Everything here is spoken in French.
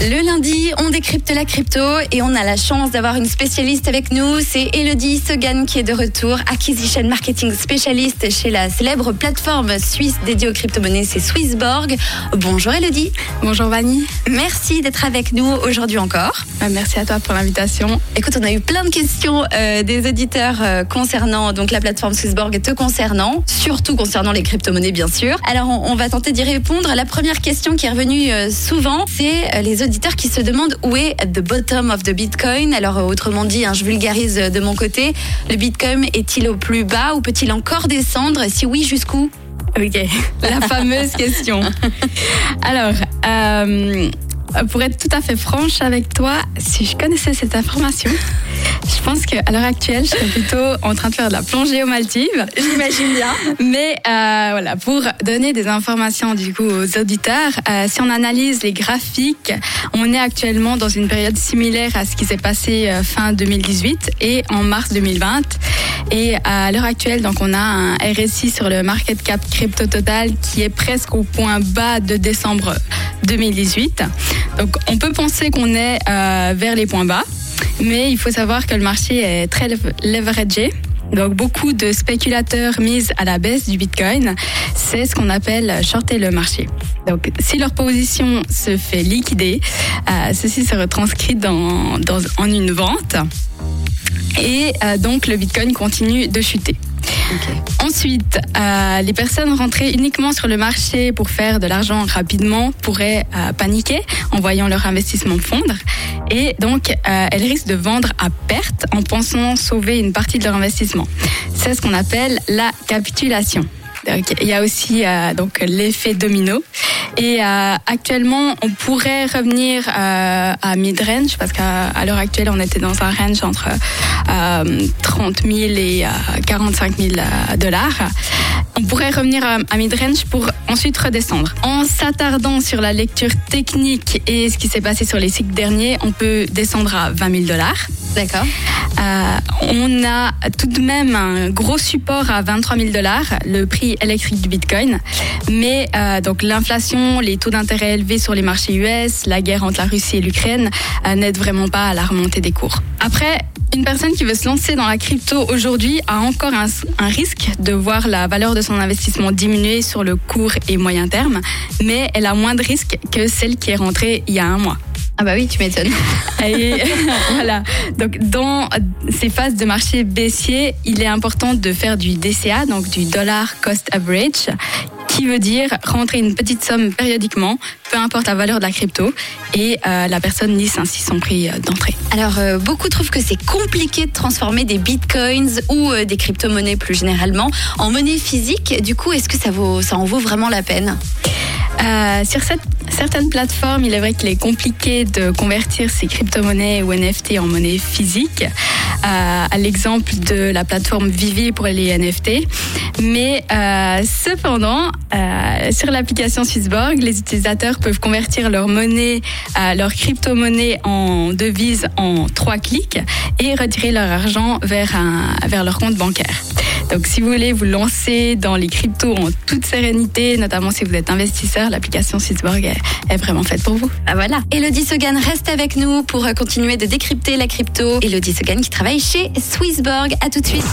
Le lundi, on décrypte la crypto et on a la chance d'avoir une spécialiste avec nous. C'est Elodie Segan qui est de retour, acquisition marketing spécialiste chez la célèbre plateforme suisse dédiée aux crypto-monnaies, c'est Swissborg. Bonjour Elodie. Bonjour Vanny. Merci d'être avec nous aujourd'hui encore. Bah, merci à toi pour l'invitation. Écoute, on a eu plein de questions euh, des auditeurs euh, concernant donc la plateforme Swissborg et te concernant, surtout concernant les crypto-monnaies bien sûr. Alors on, on va tenter d'y répondre. La première question qui est revenue euh, souvent, c'est les auditeurs qui se demandent où est the bottom of the Bitcoin. Alors euh, autrement dit, hein, je vulgarise euh, de mon côté, le Bitcoin est-il au plus bas ou peut-il encore descendre? Si oui, jusqu'où? Ok, la fameuse question. Alors, euh, pour être tout à fait franche avec toi, si je connaissais cette information, je pense qu'à l'heure actuelle, je serais plutôt en train de faire de la plongée aux Maldives. J'imagine bien. Mais euh, voilà, pour donner des informations du coup aux auditeurs, euh, si on analyse les graphiques, on est actuellement dans une période similaire à ce qui s'est passé euh, fin 2018 et en mars 2020. Et à l'heure actuelle, donc on a un RSI sur le market cap crypto total qui est presque au point bas de décembre 2018. Donc on peut penser qu'on est euh, vers les points bas, mais il faut savoir que le marché est très lev- leveragé. Donc beaucoup de spéculateurs misent à la baisse du Bitcoin. C'est ce qu'on appelle shorter le marché. Donc si leur position se fait liquider, euh, ceci se retranscrit dans, dans, en une vente. Et euh, donc le Bitcoin continue de chuter. Ensuite, euh, les personnes rentrées uniquement sur le marché pour faire de l'argent rapidement pourraient euh, paniquer en voyant leur investissement fondre. Et donc, euh, elles risquent de vendre à perte en pensant sauver une partie de leur investissement. C'est ce qu'on appelle la capitulation. Donc, il y a aussi euh, donc l'effet domino. Et euh, actuellement, on pourrait revenir euh, à mid-range parce qu'à l'heure actuelle, on était dans un range entre euh, 30 000 et euh, 45 000 euh, dollars. On pourrait revenir à, à mid-range pour ensuite redescendre. En s'attardant sur la lecture technique et ce qui s'est passé sur les cycles derniers, on peut descendre à 20 000 dollars. D'accord. Euh, on a tout de même un gros support à 23 000 dollars, le prix électrique du Bitcoin. Mais euh, donc l'inflation, les taux d'intérêt élevés sur les marchés US, la guerre entre la Russie et l'Ukraine euh, n'aident vraiment pas à la remontée des cours. Après, une personne qui veut se lancer dans la crypto aujourd'hui a encore un, un risque de voir la valeur de son investissement diminuer sur le court et moyen terme, mais elle a moins de risques que celle qui est rentrée il y a un mois. Ah bah oui, tu m'étonnes. Et voilà. Donc, dans ces phases de marché baissier, il est important de faire du DCA, donc du dollar cost average, qui veut dire rentrer une petite somme périodiquement, peu importe la valeur de la crypto, et euh, la personne lisse ainsi son prix euh, d'entrée. Alors, euh, beaucoup trouvent que c'est compliqué de transformer des bitcoins ou euh, des crypto-monnaies plus généralement en monnaie physique. Du coup, est-ce que ça, vaut, ça en vaut vraiment la peine? Euh, sur cette, certaines plateformes, il est vrai qu'il est compliqué de convertir ces crypto-monnaies ou NFT en monnaie physique, euh, à l'exemple de la plateforme Vivi pour les NFT. Mais euh, cependant, euh, sur l'application Swissborg, les utilisateurs peuvent convertir leur monnaie, euh, leur crypto-monnaie en devise en trois clics et retirer leur argent vers, un, vers leur compte bancaire. Donc, si vous voulez vous lancer dans les cryptos en toute sérénité, notamment si vous êtes investisseur, l'application Swissborg est, vraiment faite pour vous. Ah voilà. Elodie Segan reste avec nous pour continuer de décrypter la crypto. Elodie Segan qui travaille chez Swissborg. À tout de suite.